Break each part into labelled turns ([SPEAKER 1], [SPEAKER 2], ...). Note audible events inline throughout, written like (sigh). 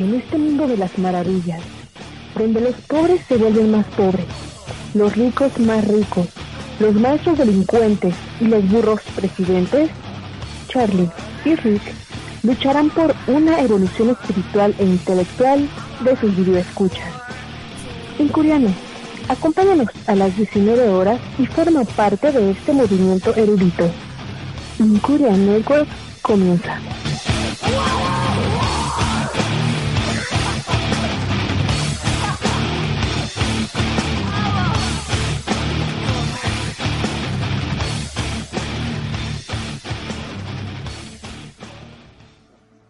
[SPEAKER 1] En este mundo de las maravillas, donde los pobres se vuelven más pobres, los ricos más ricos, los maestros delincuentes y los burros presidentes, Charlie y Rick lucharán por una evolución espiritual e intelectual de sus videoescuchas. En Curiano, acompáñanos a las 19 horas y forma parte de este movimiento erudito. Incuria Network comienza.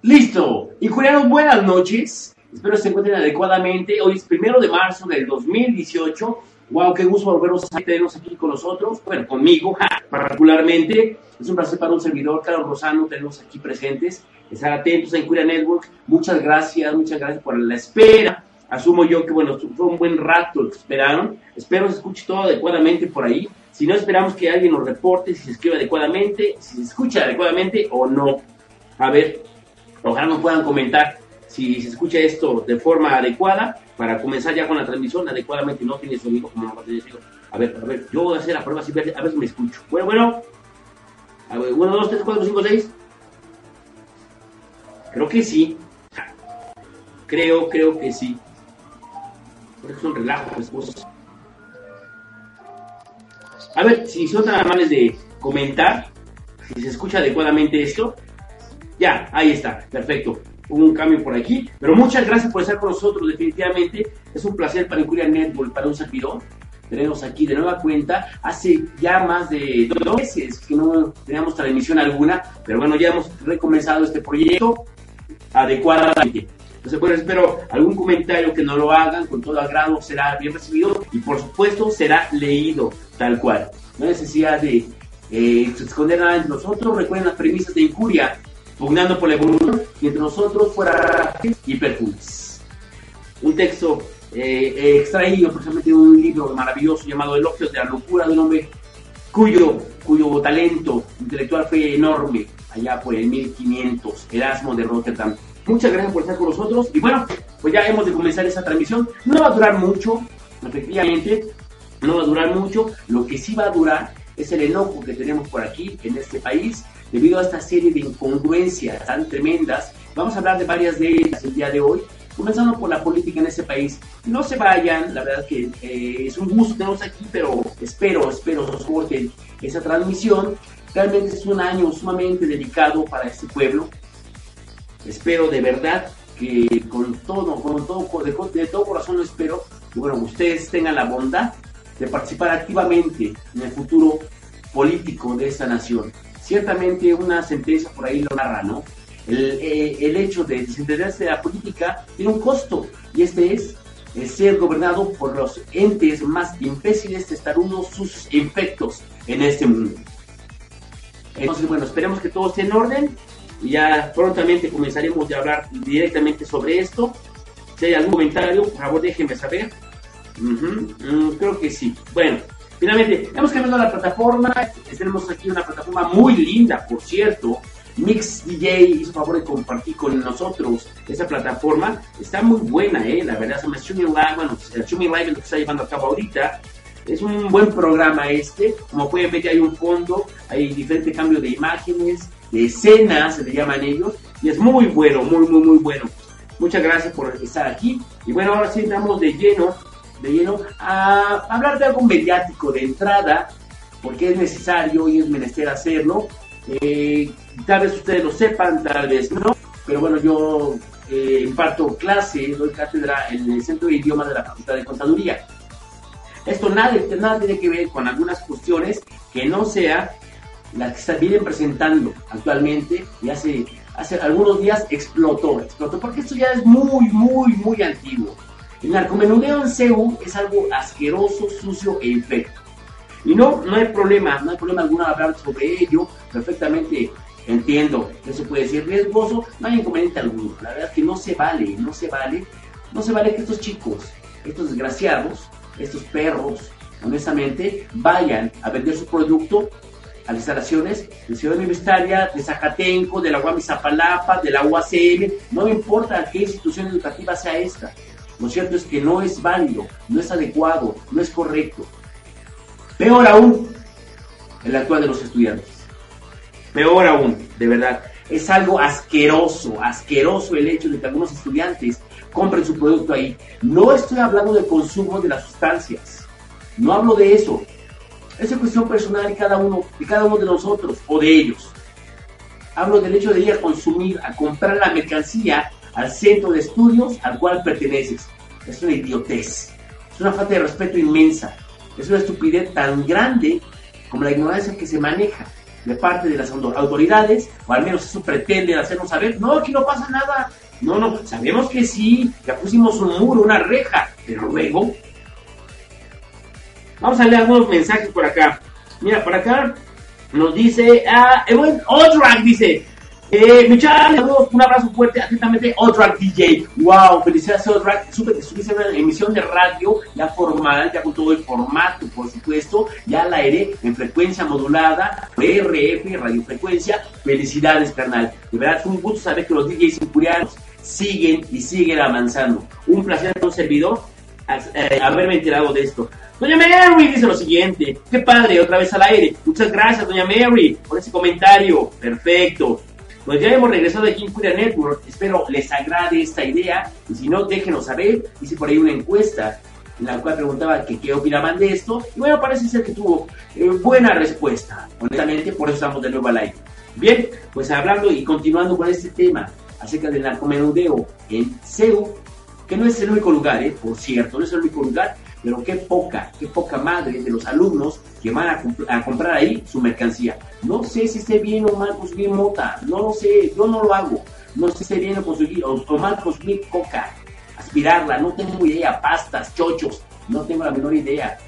[SPEAKER 2] Listo. Injurianos, buenas noches. Espero se encuentren adecuadamente. Hoy es primero de marzo del 2018. Wow, qué gusto volvernos a tenernos aquí con nosotros. Bueno, conmigo, particularmente. Es un placer para un servidor, Carlos Rosano, tenerlos aquí presentes. Estar atentos a Incuria Network. Muchas gracias, muchas gracias por la espera. Asumo yo que, bueno, fue un buen rato el que esperaron. Espero se escuche todo adecuadamente por ahí. Si no, esperamos que alguien nos reporte si se escribe adecuadamente, si se escucha adecuadamente o no. A ver, Ojalá nos puedan comentar si se escucha esto de forma adecuada para comenzar ya con la transmisión adecuadamente. No tiene sonido como no va a tener A ver, a ver, yo voy a hacer la prueba a ver, si me escucho. Bueno, bueno. A ver, 1, 2, 3, 4, 5, 6. Creo que sí. Creo, creo que sí. Porque es un relajo, pues, pues. A ver, si son tan amables de comentar, si se escucha adecuadamente esto, ya, ahí está, perfecto. Hubo un cambio por aquí, pero muchas gracias por estar con nosotros, definitivamente. Es un placer para Incuria Network, para un servidor. Tenemos aquí de nueva cuenta, hace ya más de dos meses que no teníamos transmisión alguna, pero bueno, ya hemos recomenzado este proyecto adecuadamente. Entonces, bueno, espero algún comentario que no lo hagan, con todo agrado será bien recibido y por supuesto será leído tal cual. No hay necesidad de eh, esconder nada entre nosotros. Recuerden las premisas de Incuria pugnando por la evolución, y entre nosotros fuera y. Un texto eh, extraído precisamente de un libro maravilloso llamado Elogios de la locura de un hombre cuyo, cuyo talento intelectual fue enorme allá por el 1500, Erasmo de Rotterdam. Muchas gracias por estar con nosotros y bueno, pues ya hemos de comenzar esa transmisión. No va a durar mucho, efectivamente, no va a durar mucho. Lo que sí va a durar es el enojo que tenemos por aquí en este país debido a esta serie de incongruencias tan tremendas. Vamos a hablar de varias de ellas el día de hoy, comenzando por la política en este país. No se vayan, la verdad que eh, es un gusto tenerlos aquí, pero espero, espero soporten esa transmisión. Realmente es un año sumamente dedicado para este pueblo. Espero de verdad que con todo, con todo, de, todo corazón lo espero, que bueno, ustedes tengan la bondad de participar activamente en el futuro político de esta nación ciertamente una sentencia por ahí lo narra, ¿no? Eh, el, hecho de desentenderse de la política tiene un costo y este es ser gobernado por los entes más imbéciles, testarudos, sus infectos en este mundo. Entonces, bueno, esperemos que todo esté en orden y ya prontamente comenzaremos a hablar directamente sobre esto. Si hay algún comentario, por favor déjenme saber. Mm, creo que sí. Bueno, Finalmente, hemos cambiado la plataforma. Tenemos aquí una plataforma muy linda, por cierto. Mix DJ hizo favor de compartir con nosotros esa plataforma. Está muy buena, ¿eh? La verdad, se me Streaming Live, bueno, Streaming Live lo que está llevando a cabo ahorita. Es un buen programa este. Como pueden ver, hay un fondo, hay diferentes cambios de imágenes, de escenas, se le llaman ellos. Y es muy bueno, muy, muy, muy bueno. Muchas gracias por estar aquí. Y bueno, ahora sí entramos de lleno de lleno a hablar de algo mediático de entrada, porque es necesario y es menester hacerlo. Eh, tal vez ustedes lo sepan, tal vez no, pero bueno, yo eh, imparto clase, doy cátedra en el Centro de Idiomas de la Facultad de Contaduría. Esto nada, nada tiene que ver con algunas cuestiones que no sea las que se vienen presentando actualmente y hace hace algunos días explotó, explotó, porque esto ya es muy, muy, muy antiguo. El narcomenudeo en CEU es algo asqueroso, sucio e infecto. Y no, no hay problema, no hay problema alguno hablar sobre ello, perfectamente entiendo eso puede ser riesgoso, no hay inconveniente alguno. La verdad es que no se vale, no se vale, no se vale que estos chicos, estos desgraciados, estos perros, honestamente, vayan a vender su producto a las instalaciones de Ciudad Universitaria, de Zacatenco, de la UAM Zapalapa, de la no me importa qué institución educativa sea esta. Lo cierto es que no es válido, no es adecuado, no es correcto. Peor aún, el actual de los estudiantes. Peor aún, de verdad. Es algo asqueroso, asqueroso el hecho de que algunos estudiantes compren su producto ahí. No estoy hablando del consumo de las sustancias. No hablo de eso. Esa es cuestión personal de cada uno, de cada uno de nosotros o de ellos. Hablo del hecho de ir a consumir, a comprar la mercancía al centro de estudios al cual perteneces. Es una idiotez. Es una falta de respeto inmensa. Es una estupidez tan grande como la ignorancia que se maneja de parte de las autoridades, o al menos eso pretende hacernos saber, no, aquí no pasa nada. No, no, sabemos que sí, ya pusimos un muro, una reja, pero luego... Vamos a leer algunos mensajes por acá. Mira, por acá nos dice, ah, Odrak dice, eh, muchachos, un abrazo fuerte, atentamente, Odrak DJ. Wow, felicidades Odrak, supe que estuviste en una emisión de radio ya formal, ya con todo el formato, por supuesto, ya al aire, en frecuencia modulada, RF, radiofrecuencia. Felicidades, carnal. De verdad, fue un gusto saber que los DJs impurianos siguen y siguen avanzando. Un placer un servidor eh, haberme enterado de esto. Doña Mary dice lo siguiente, qué padre, otra vez al aire. Muchas gracias, Doña Mary, por ese comentario. Perfecto. Pues ya hemos regresado aquí en Curia Network. Espero les agrade esta idea. Y si no, déjenos saber. Hice por ahí una encuesta en la cual preguntaba que qué opinaban de esto. Y bueno, parece ser que tuvo eh, buena respuesta. Honestamente, por eso estamos de nuevo al aire. Bien, pues hablando y continuando con este tema acerca del narcomenudeo en CEU, que no es el único lugar, ¿eh? por cierto, no es el único lugar, pero qué poca, qué poca madre de los alumnos que van a, comprar ahí su mercancía. No sé si esté bien o mal consumir mota, no lo sé, yo no lo hago. No sé si esté bien o, consumir, o, mal consumir coca, aspirarla, no tengo idea, pastas, chochos, no tengo la menor idea.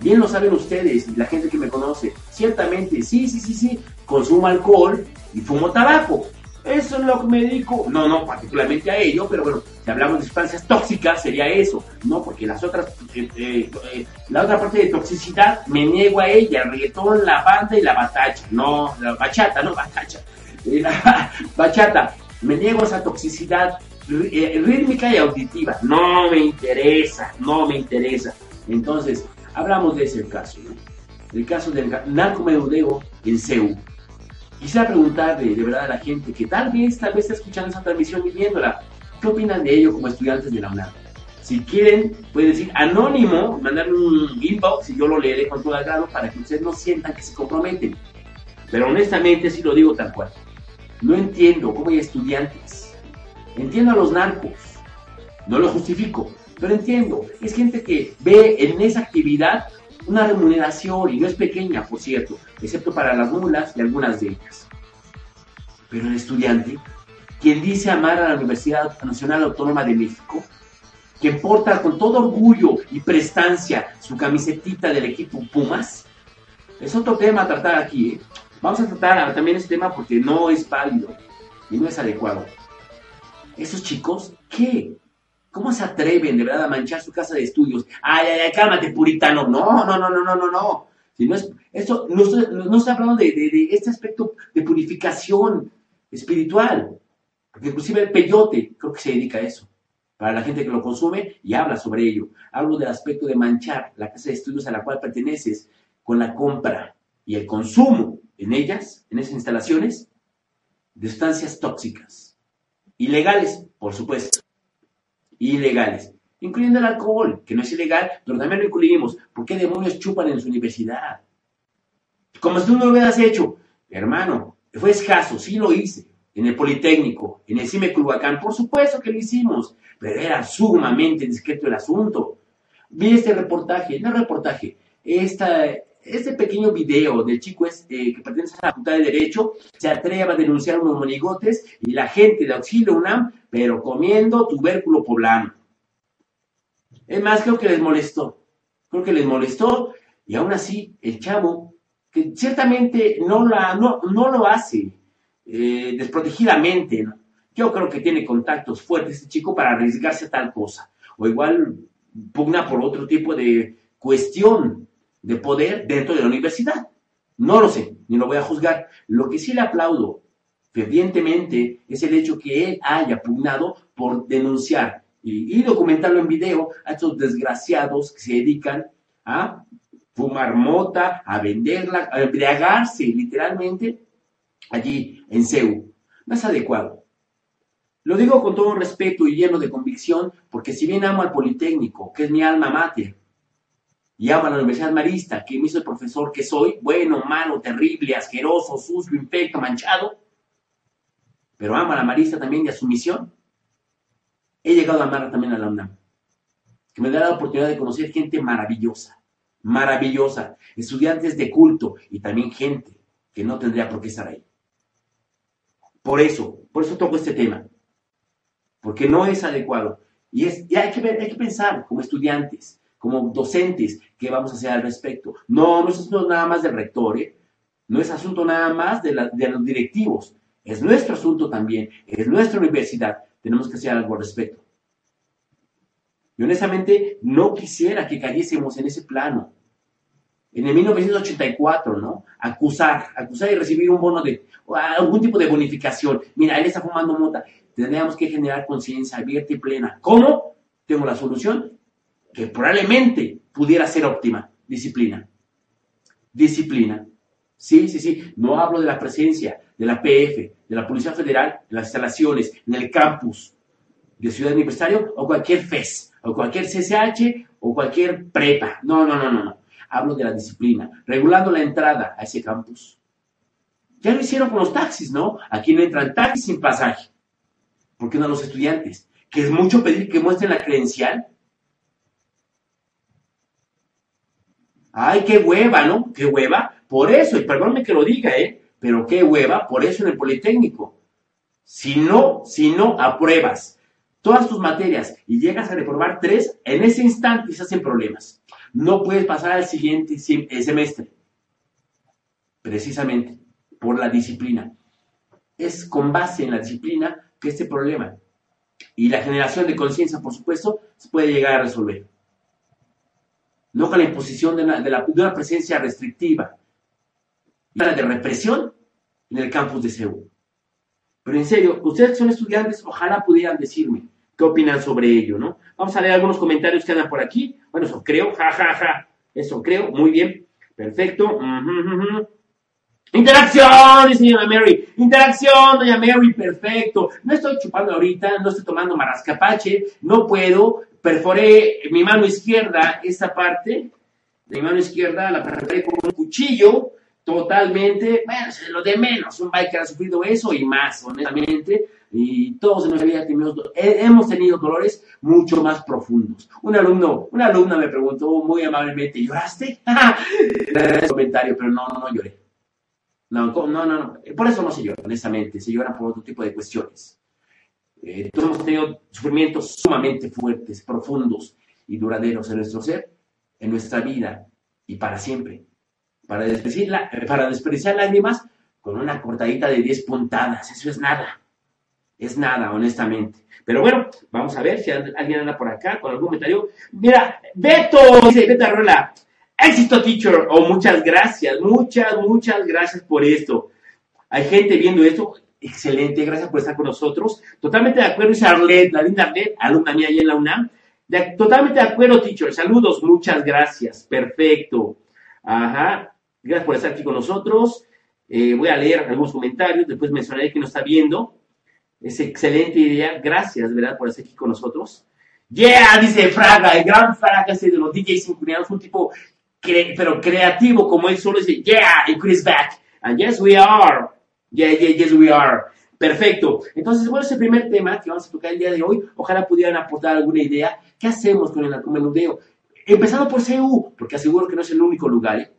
[SPEAKER 2] Bien lo saben ustedes, la gente que me conoce. Ciertamente, sí, sí, sí, sí, consumo alcohol y fumo tabaco. Eso es lo que me dedico. No, no, particularmente a ello, pero bueno, si hablamos de sustancias tóxicas sería eso, ¿no? Porque las otras, eh, eh, eh, la otra parte de toxicidad me niego a ella, el reggaetón, la banda y la batacha. No, la bachata, no batacha. La (laughs) bachata, me niego a esa toxicidad rítmica y auditiva. No me interesa, no me interesa. Entonces, hablamos de ese caso, ¿no? El caso del narcomenudeo en CEU Quisiera preguntarle de verdad a la gente que tal vez, tal vez está escuchando esa transmisión y viéndola, ¿qué opinan de ello como estudiantes de la UNAM? Si quieren, pueden decir anónimo, mandarme un inbox y yo lo leeré con todo agrado para que ustedes no sientan que se comprometen. Pero honestamente sí lo digo tal cual. No entiendo cómo hay estudiantes. Entiendo a los narcos. No lo justifico, pero entiendo. Es gente que ve en esa actividad una remuneración, y no es pequeña, por cierto, excepto para las mulas y algunas de ellas. Pero el estudiante, quien dice amar a la Universidad Nacional Autónoma de México, que porta con todo orgullo y prestancia su camisetita del equipo Pumas, es otro tema a tratar aquí. ¿eh? Vamos a tratar también este tema porque no es válido y no es adecuado. Esos chicos, ¿qué? ¿Cómo se atreven de verdad a manchar su casa de estudios? Ay, ay, ay, cálmate, puritano. No, no, no, no, no, no, no. Si no es, esto, no, no hablando de, de, este aspecto de purificación espiritual. Porque inclusive el peyote creo que se dedica a eso. Para la gente que lo consume y habla sobre ello. Hablo del aspecto de manchar la casa de estudios a la cual perteneces con la compra y el consumo en ellas, en esas instalaciones, de sustancias tóxicas. Ilegales, por supuesto ilegales, incluyendo el alcohol, que no es ilegal, pero también lo incluimos. ¿Por qué demonios chupan en su universidad? Como si tú no lo hubieras hecho. Hermano, fue escaso, sí lo hice. En el Politécnico, en el CIME Culhuacán, por supuesto que lo hicimos, pero era sumamente discreto el asunto. Vi este reportaje, no reportaje, esta, este pequeño video del chico este, que pertenece a la Facultad de Derecho se atreve a denunciar unos monigotes y la gente de Auxilio UNAM, pero comiendo tubérculo poblano. Es más, creo que les molestó. Creo que les molestó y aún así el chavo, que ciertamente no, lo hace eh, desprotegidamente, yo creo que tiene contactos fuertes este chico para arriesgarse a tal cosa. O igual pugna por otro tipo de cuestión de poder dentro de la universidad. No lo sé, ni lo voy a juzgar. Lo que sí le aplaudo fervientemente es el hecho que él haya pugnado por denunciar y, documentarlo en video a estos desgraciados que se dedican a fumar mota, a venderla, a embriagarse literalmente allí en CEU. No es adecuado. Lo digo con todo respeto y lleno de convicción, porque si bien amo al Politécnico, que es mi alma mater, y amo a la Universidad Marista, que me hizo el profesor que soy, bueno, malo, terrible, asqueroso, sucio, infecto, manchado, pero amo a la Marista también y a su misión, he llegado a amar también a la UNAM, que me da la oportunidad de conocer gente maravillosa, maravillosa, estudiantes de culto y también gente que no tendría por qué estar ahí. Por eso, por eso toco este tema, porque no es adecuado. Y, es, hay, que hay que pensar como estudiantes, como docentes, qué vamos a hacer al respecto. No, no es asunto nada más del rector, ¿eh? no es asunto nada más de, los directivos, es nuestro asunto también, es nuestra universidad, tenemos que hacer algo al respecto. Y honestamente no quisiera que cayésemos en ese plano. En el 1984, ¿no? Acusar, acusar y recibir un bono de, algún tipo de bonificación. Mira, él está fumando mota. Tendríamos que generar conciencia abierta y plena. ¿Cómo? Tengo la solución que probablemente pudiera ser óptima. Disciplina. Disciplina. Sí, sí, sí. No hablo de la presencia de la PF, de la Policía Federal, en las instalaciones, en el campus de Ciudad Universitario o cualquier FES, o cualquier CCH o cualquier prepa. No, no, no, no, no. Hablo de la disciplina, regulando la entrada a ese campus. Ya lo hicieron con los taxis, ¿no? Aquí no entran taxis sin pasaje. ¿Por qué no los estudiantes? Que es mucho pedir que muestren la credencial. Ay, qué hueva, ¿no? Qué hueva. Por eso, y perdónme que lo diga, ¿eh? Pero qué hueva, por eso en el Politécnico. Si no, si no apruebas todas tus materias y llegas a reprobar tres, en ese instante se hacen problemas. No puedes pasar al siguiente eh, semestre. Precisamente por la disciplina. Es con base en la disciplina que este problema y la generación de conciencia, por supuesto, se puede llegar a resolver. No con la imposición de una, presencia restrictiva de represión en el campus de Seúl. Pero en serio, ustedes que son estudiantes, ojalá pudieran decirme qué opinan sobre ello, ¿no? Vamos a leer algunos comentarios que andan por aquí. Bueno, eso creo, ja, ja, ja. Eso creo, muy bien. Perfecto. Interacción, dice doña Mary. Interacción, doña Mary, perfecto. No estoy chupando ahorita, no estoy tomando marascapache, no puedo. Perforé mi mano izquierda, esta parte de mi mano izquierda, la perforé con un cuchillo, totalmente, bueno, es lo de menos. Un biker ha sufrido eso y más, honestamente. Y todos en nuestra vida hemos tenido dolores mucho más profundos. Un alumno, una alumna me preguntó muy amablemente, ¿lloraste? (laughs) comentario, pero no, no, no lloré no, no, no, no. Por eso no se llora, honestamente. Se llora por otro tipo de cuestiones. Eh, todos hemos tenido sufrimientos sumamente fuertes, profundos y duraderos en nuestro ser, en nuestra vida y para siempre. Para desperdiciar, para desperdiciar lágrimas con una cortadita de 10 puntadas. Eso es nada. Es nada, honestamente. Pero bueno, vamos a ver si alguien anda por acá con algún comentario. Mira, Beto, dice Beto Arrola. Éxito, teacher. Oh, muchas gracias, muchas, muchas gracias por esto. Hay gente viendo esto. Excelente, gracias por estar con nosotros. Totalmente de acuerdo, dice Arlette, la linda Arlette, alumna mía allá en la UNAM. totalmente de acuerdo, teacher. Saludos, muchas gracias. Perfecto. Ajá. Gracias por estar aquí con nosotros. Eh, voy a leer algunos comentarios, después mencionaré que nos está viendo. Es excelente idea. Gracias, ¿verdad?, por estar aquí con nosotros. Yeah, dice Fraga, el gran Fraga ese de los DJs sincronizados, un tipo pero creativo como él solo dice, yeah, y Chris back. And yes, we are. Yeah, yeah, yes, we are. Perfecto. Entonces, bueno, ese primer tema que vamos a tocar el día de hoy, ojalá pudieran aportar alguna idea. ¿Qué hacemos con el menudeo? Empezando por CU, porque aseguro que no es el único lugar. ¿eh?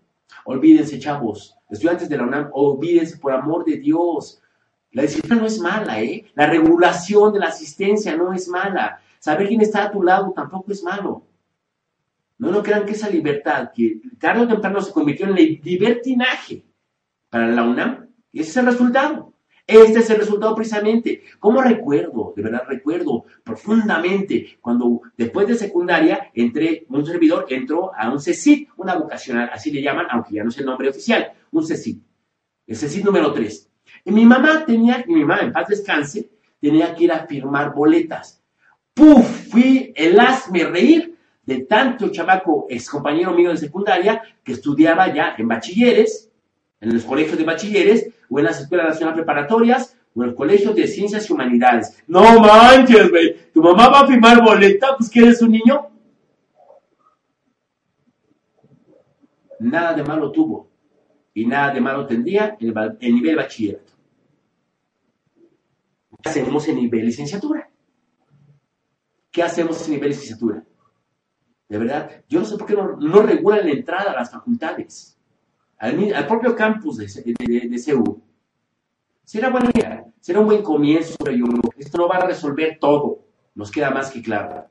[SPEAKER 2] Olvídense, chavos, estudiantes de la UNAM, olvídense por amor de Dios. La disciplina no es mala, ¿eh? La regulación de la asistencia no es mala. Saber quién está a tu lado tampoco es malo. No, no crean que esa libertad, que tarde o temprano se convirtió en libertinaje para la UNAM, ese es el resultado. Este es el resultado precisamente. ¿Cómo recuerdo? De verdad recuerdo profundamente cuando después de secundaria entré, un servidor entró a un CECIT, una vocacional, así le llaman, aunque ya no es el nombre oficial, un CECIT. El CECIT número 3. Y mi mamá tenía, y mi mamá en paz descanse, tenía que ir a firmar boletas. ¡Puf! Fui el hazme reír de tanto chamaco, ex compañero mío de secundaria, que estudiaba ya en bachilleres, en los colegios de bachilleres, o en las escuelas nacionales preparatorias, o en los colegios de ciencias y humanidades. No manches, güey, tu mamá va a firmar boleta, pues que eres un niño. Nada de malo tuvo, y nada de malo tendría en el, nivel bachillerato. ¿Qué hacemos en nivel licenciatura? ¿Qué hacemos en nivel licenciatura? De verdad, yo no sé por qué no, regulan la entrada a las facultades, al, propio campus de, de, CEU. Será buena idea, será un buen comienzo, yo, esto no va a resolver todo, nos queda más que claro.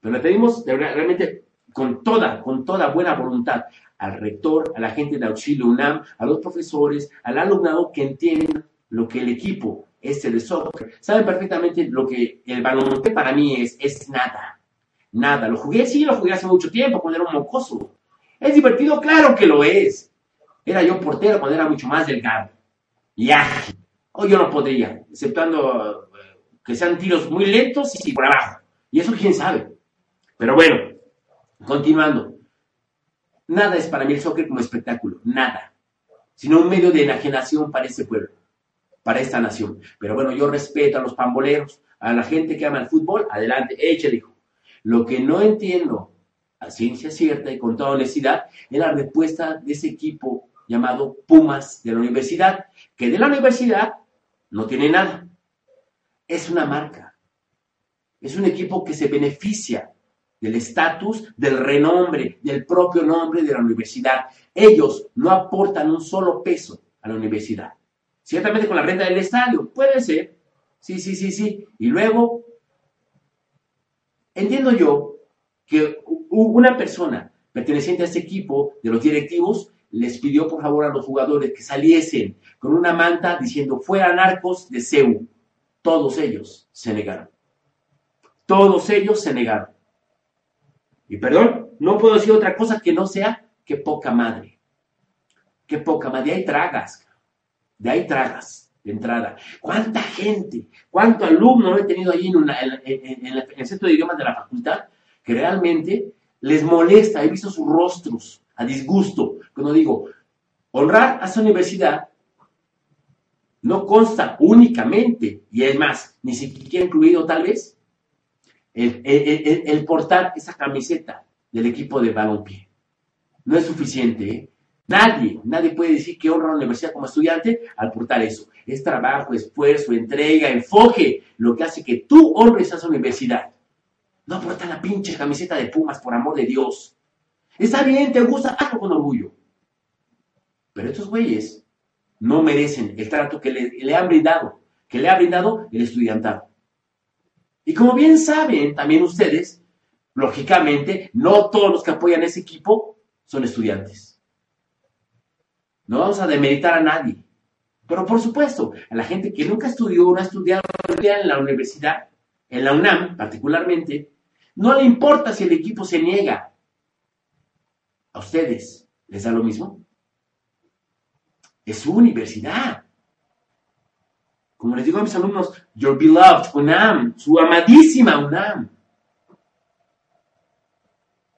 [SPEAKER 2] Pero le pedimos realmente con toda, con toda buena voluntad al rector, a la gente de auxilio UNAM, a los profesores, al alumnado que entiendan lo que el equipo este de soccer, saben perfectamente lo que el baloncesto para mí es, es nada. Nada. Lo jugué, sí, lo jugué hace mucho tiempo, cuando era un mocoso. ¿Es divertido? Claro que lo es. Era yo portero cuando era mucho más delgado. Y ágil. Hoy yo no podría, exceptuando eh, que sean tiros muy lentos y por abajo. Y eso quién sabe. Pero bueno, continuando. Nada es para mí el soccer como espectáculo. Nada. Sino un medio de enajenación para ese pueblo, para esta nación. Pero bueno, yo respeto a los pamboleros, a la gente que ama el fútbol. Adelante, échale, hijo. Lo que no entiendo a ciencia cierta y con toda honestidad es la respuesta de ese equipo llamado Pumas de la universidad, que de la universidad no tiene nada. Es una marca. Es un equipo que se beneficia del estatus, del renombre, del propio nombre de la universidad. Ellos no aportan un solo peso a la universidad. Ciertamente con la renta del estadio, puede ser. Sí, sí, sí, sí. Y luego Entiendo yo que una persona perteneciente a este equipo de los directivos les pidió por favor a los jugadores que saliesen con una manta diciendo fuera narcos de CEU. Todos ellos se negaron. Todos ellos se negaron. Y perdón, no puedo decir otra cosa que no sea que poca madre. Que poca madre. De ahí tragas. De ahí tragas de entrada. ¿Cuánta gente, cuánto alumno he tenido ahí en, el centro de idiomas de la facultad que realmente les molesta? He visto sus rostros a disgusto. Cuando digo, honrar a esa universidad no consta únicamente, y es más, ni siquiera incluido tal vez, el, portar esa camiseta del equipo de balompié. No es suficiente, ¿eh? Nadie, nadie puede decir que honra a la universidad como estudiante al portar eso. Es trabajo, esfuerzo, entrega, enfoque, lo que hace que tú honres a esa universidad. No porta la pinche camiseta de Pumas, por amor de Dios. Está bien, te gusta, hazlo con orgullo. Pero estos güeyes no merecen el trato que le, le han brindado, que le ha brindado el estudiantado. Y como bien saben también ustedes, lógicamente, no todos los que apoyan ese equipo son estudiantes. No vamos a demeritar a nadie. Pero por supuesto, a la gente que nunca estudió, no ha estudiado en la universidad, en la UNAM particularmente, no le importa si el equipo se niega. ¿A ustedes les da lo mismo? Es su universidad. Como les digo a mis alumnos, your beloved UNAM, su amadísima UNAM.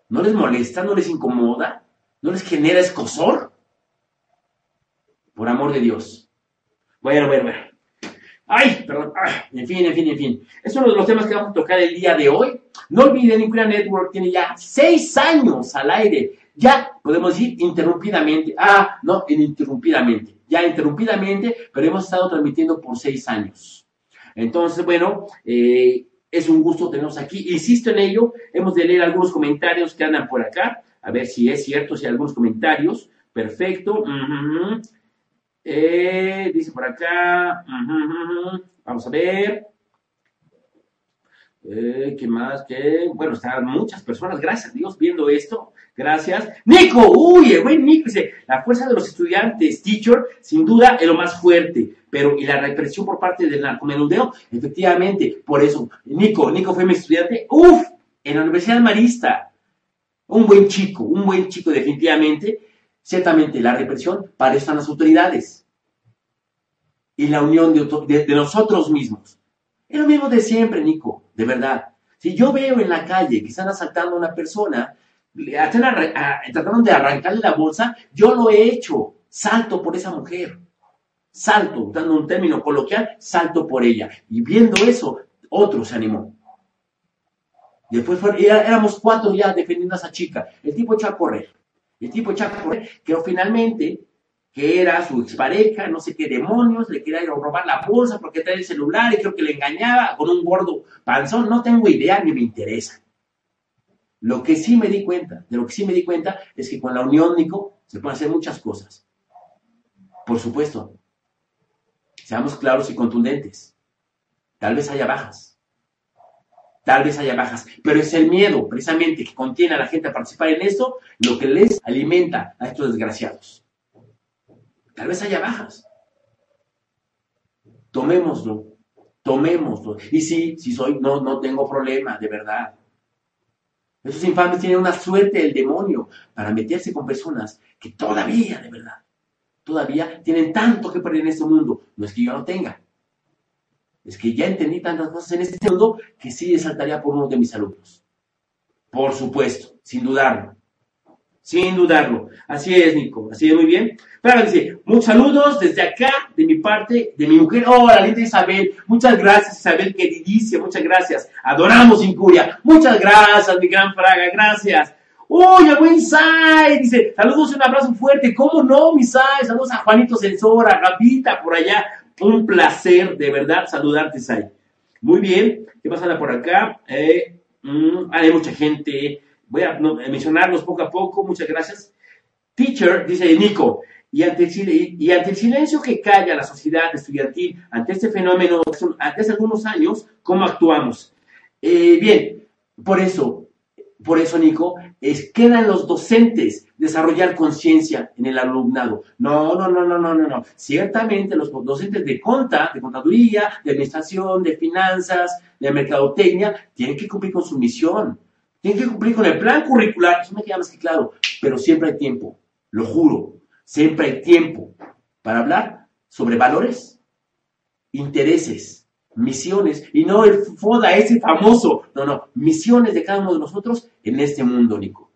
[SPEAKER 2] ¿No les molesta? ¿No les incomoda? ¿No les genera escosor? Por amor de Dios. Bueno, bueno, bueno. Ay, perdón. en fin, en fin, en fin. Es uno de los temas que vamos a tocar el día de hoy. No olviden, Incuna Network tiene ya seis años al aire. Ya, podemos decir, interrumpidamente. Ah, no, ininterrumpidamente. Ya interrumpidamente, pero hemos estado transmitiendo por seis años. Entonces, bueno, eh, es un gusto tenernos aquí. Insisto en ello, hemos de leer algunos comentarios que andan por acá. a ver si es cierto, si hay algunos comentarios. Perfecto. Eh, dice por acá. Vamos a ver. Eh, ¿Qué más? ¿Qué? Bueno, están muchas personas, gracias a Dios, viendo esto. Gracias. Nico, uy, el buen Nico dice, la fuerza de los estudiantes, teacher, sin duda es lo más fuerte, pero y la represión por parte del narcomenudeo, efectivamente, por eso, Nico, Nico fue mi estudiante, uff, en la Universidad Marista, un buen chico, un buen chico definitivamente, ciertamente la represión para están las autoridades y la unión de nosotros mismos. Es lo mismo de siempre, Nico, de verdad. Si yo veo en la calle que están asaltando a una persona, tratando de arrancarle la bolsa, yo lo he hecho, salto por esa mujer, salto, dando un término coloquial, salto por ella. Y viendo eso, otro se animó. Después éramos cuatro ya defendiendo a esa chica. El tipo echó a correr. El tipo echó a correr, que finalmente que era su expareja, no sé qué demonios, le quería robar la bolsa porque trae el celular y creo que le engañaba con un gordo panzón, no tengo idea ni me interesa. Lo que sí me di cuenta, de lo que sí me di cuenta es que con la unión, Nico, se pueden hacer muchas cosas. Por supuesto, seamos claros y contundentes. Tal vez haya bajas. Tal vez haya bajas. Pero es el miedo, precisamente, que contiene a la gente a participar en esto, lo que les alimenta a estos desgraciados. Tal vez haya bajas. Tomémoslo, tomémoslo. Y sí, si soy, no, no tengo problema, de verdad. Esos infames tienen una suerte del demonio para meterse con personas que todavía, de verdad, todavía tienen tanto que perder en este mundo. No es que yo no tenga. Es que ya entendí tantas cosas en este mundo que sí saltaría por uno de mis alumnos. Por supuesto, sin dudarlo. Sin dudarlo. Así es, Nico. Así es, muy bien. Pero dice, muchos saludos desde acá, de mi parte, de mi mujer. Hola, linda Isabel. Muchas gracias, Isabel, queridísima. Muchas gracias. Adoramos Incuria. Muchas gracias, mi gran Fraga. Gracias. Uy, el buen Sai, dice, saludos un abrazo fuerte. ¿Cómo no, mi Sai? Saludos a Juanito Sensora, a Gapita, por allá. Un placer, de verdad, saludarte, Sai. Muy bien. ¿Qué pasa por acá? Eh, mm, hay mucha gente. Voy a mencionarlos poco a poco, muchas gracias. Teacher, dice Nico, y ante, el, y ante el silencio que calla la sociedad estudiantil ante este fenómeno, ante hace algunos años, ¿cómo actuamos? Eh, bien, por eso, por eso, Nico, es, quedan los docentes desarrollar conciencia en el alumnado. No, no, no, no, no, no, no. Ciertamente los docentes de conta, de contaduría, de administración, de finanzas, de mercadotecnia, tienen que cumplir con su misión. Tienen que cumplir con el plan curricular, eso me queda más que claro, pero siempre hay tiempo, lo juro, siempre hay tiempo para hablar sobre valores, intereses, misiones, y no el FODA, ese famoso, no, no, misiones de cada uno de nosotros en este mundo, Nico.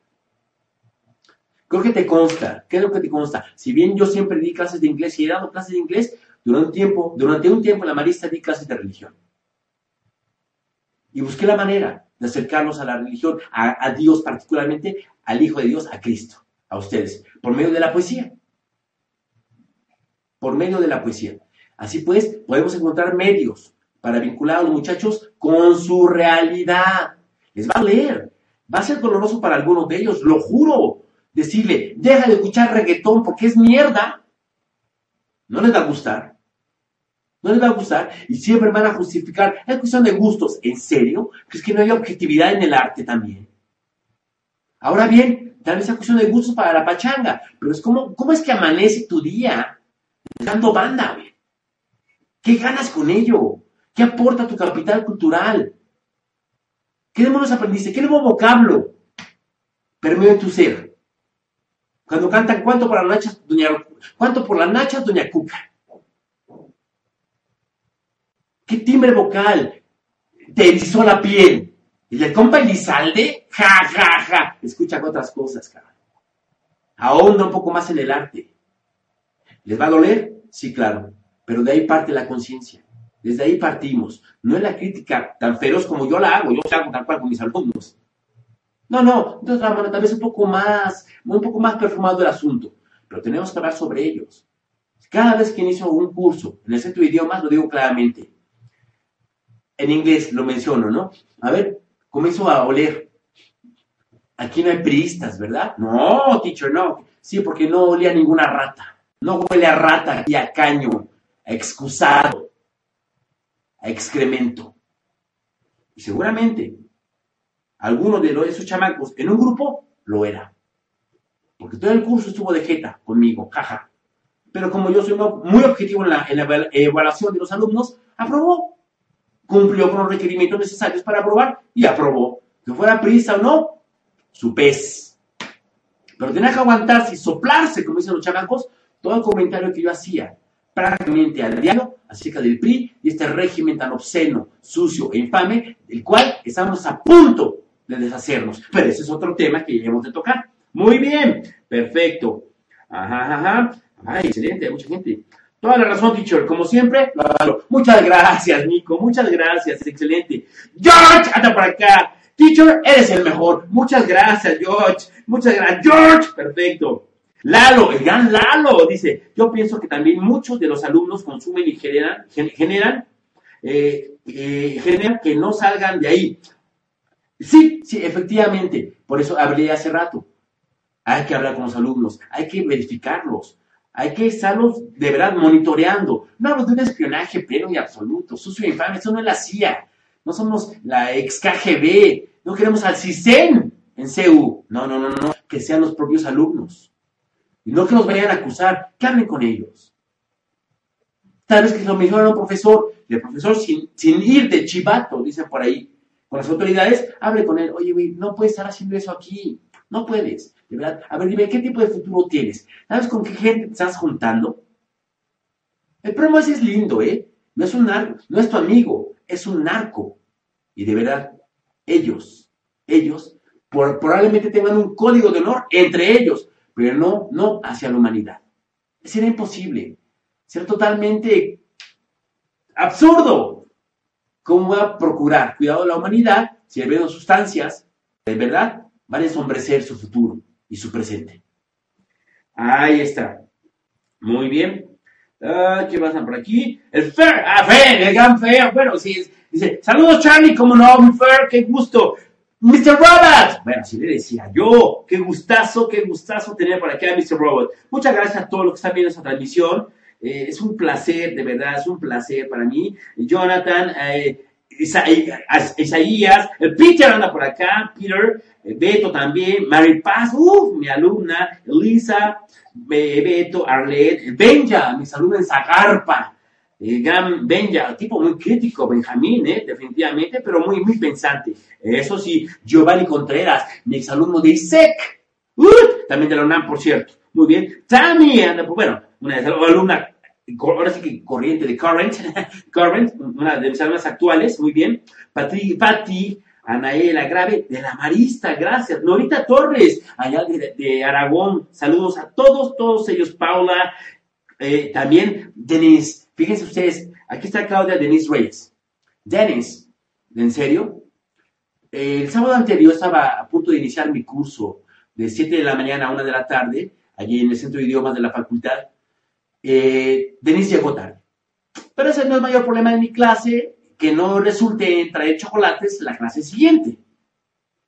[SPEAKER 2] Creo que te consta, ¿qué es lo que te consta? Si bien yo siempre di clases de inglés y he dado clases de inglés, durante un tiempo, durante un tiempo en la Marista di clases de religión. Y busqué la manera de acercarnos a la religión, a, Dios particularmente, al Hijo de Dios, a Cristo, a ustedes, por medio de la poesía. Por medio de la poesía. Así pues, podemos encontrar medios para vincular a los muchachos con su realidad. Les va a leer. Va a ser doloroso para algunos de ellos, lo juro. Decirle, deja de escuchar reggaetón porque es mierda. No les va a gustar no les va a gustar y siempre van a justificar. Es cuestión de gustos. ¿En serio? ¿Es que no hay objetividad en el arte también? Ahora bien, tal vez es cuestión de gustos para la pachanga, pero es como, ¿cómo es que amanece tu día dando banda? ¿Qué ganas con ello? ¿Qué aporta tu capital cultural? ¿Qué demonios aprendiste? ¿Qué nuevo vocablo permea en tu ser? Cuando cantan, ¿cuánto por las nachas, doña, cuánto por doña Cuca? ¿Qué timbre vocal? Te erizó la piel. Y el compa Elizalde, ja, ja, ja. Escucha otras cosas, cabrón. Ahonda un poco más en el arte. ¿Les va a doler? Sí, claro. Pero de ahí parte la conciencia. Desde ahí partimos. No es la crítica tan feroz como yo la hago. Yo la hago tal cual con mis alumnos. No, no. De otra manera, tal un poco más, un poco más perfumado el asunto. Pero tenemos que hablar sobre ellos. Cada vez que inicio un curso en el centro de idiomas, lo digo claramente en inglés lo menciono, ¿no? A ver, comienzo a oler. aquí no hay priistas, ¿verdad? No, teacher, no. Sí, porque no olía ninguna rata. No huele a rata y a caño, a excusado, a excremento. Y seguramente alguno de esos chamacos en un grupo lo era. Porque todo el curso estuvo de jeta conmigo, jaja. Pero como yo soy muy objetivo en la evaluación de los alumnos, aprobó. Cumplió con los requerimientos necesarios para aprobar y aprobó. Que fuera prisa o no, su pez. Pero tenía que aguantarse y soplarse, como dicen los chamacos, todo el comentario que yo hacía prácticamente al diario acerca del PRI y este régimen tan obsceno, sucio e infame, del cual estamos a punto de deshacernos. Pero ese es otro tema que debemos de tocar. Muy bien, perfecto. Ajá, ajá. Ay, excelente, mucha gente. Toda la razón, teacher. Como siempre, Muchas gracias, Nico. Muchas gracias. Excelente. George, anda por acá. Teacher, eres el mejor. Muchas gracias, George. Muchas gracias, George. Perfecto. Lalo, el gran Lalo, dice, yo pienso que también muchos de los alumnos consumen y generan, generan, eh, eh, generan que no salgan de ahí. Sí, sí, efectivamente. Por eso hablé hace rato. Hay que hablar con los alumnos, hay que verificarlos, hay que estarlos de verdad monitoreando. No hablo de un espionaje pleno y absoluto, sucio e infame, eso no es la CIA. No somos la ex KGB, no queremos al CISEN en CEU. No, no, no, no, que sean los propios alumnos. Y no que nos vayan a acusar, que hablen con ellos. Tal vez que lo mejor a un profesor, y el profesor sin, sin ir de chivato, dicen por ahí, con las autoridades, hable con él. Oye, güey, no puedes estar haciendo eso aquí. No puedes. Verdad. A ver, dime, ¿qué tipo de futuro tienes? ¿Sabes con qué gente te estás juntando? El problema es, es lindo, ¿eh? No es un narco, no es tu amigo, es un narco. Y de verdad, ellos, ellos, probablemente tengan un código de honor entre ellos, pero no, no hacia la humanidad. Sería imposible. Ser totalmente absurdo. ¿Cómo va a procurar cuidado de la humanidad si el sustancias, de verdad, van a ensombrecer su futuro y su presente? Ahí está. Muy bien. Ah, ¿Qué pasa por aquí? El Fer, ah, Fer, el gran Fer, bueno, sí, dice, saludos Charlie, como no, mi Fer, qué gusto. Mr. Robot. Bueno, así le decía yo. Qué gustazo, qué gustazo tener por aquí a Mr. Robot. Muchas gracias a todos los que están viendo esta transmisión. Eh, es un placer, de verdad, es un placer para mí. Jonathan, eh, Isaías, Peter anda por acá, Peter, eh, Beto también, Mary Paz, uff, mi alumna, Elisa, Beto, Arlette, Benja, mis alumnos en Zagarpa, Benja, tipo muy crítico, Benjamín, ¿eh? definitivamente, pero muy, muy pensante. Eso sí, Giovanni Contreras, mi exalumno de ISEC, uh, también de la UNAM, por cierto. Muy bien. Tammy, bueno, una alumna, ahora sí que corriente de Current, (laughs) Current, una de mis alumnas actuales, muy bien. Pati, Pati Anaela Grave, de la Marista, gracias. Norita Torres, allá de, Aragón, saludos a todos, todos ellos. Paula, eh, también Denise Fíjense ustedes, aquí está Claudia Denise Reyes. Denise, ¿en serio? El sábado anterior estaba a punto de iniciar mi curso de 7 de la mañana a 1 de la tarde, allí en el Centro de Idiomas de la facultad. Eh, Denise llegó tarde. Pero ese no es el mayor problema de mi clase, que no resulte en traer chocolates la clase siguiente.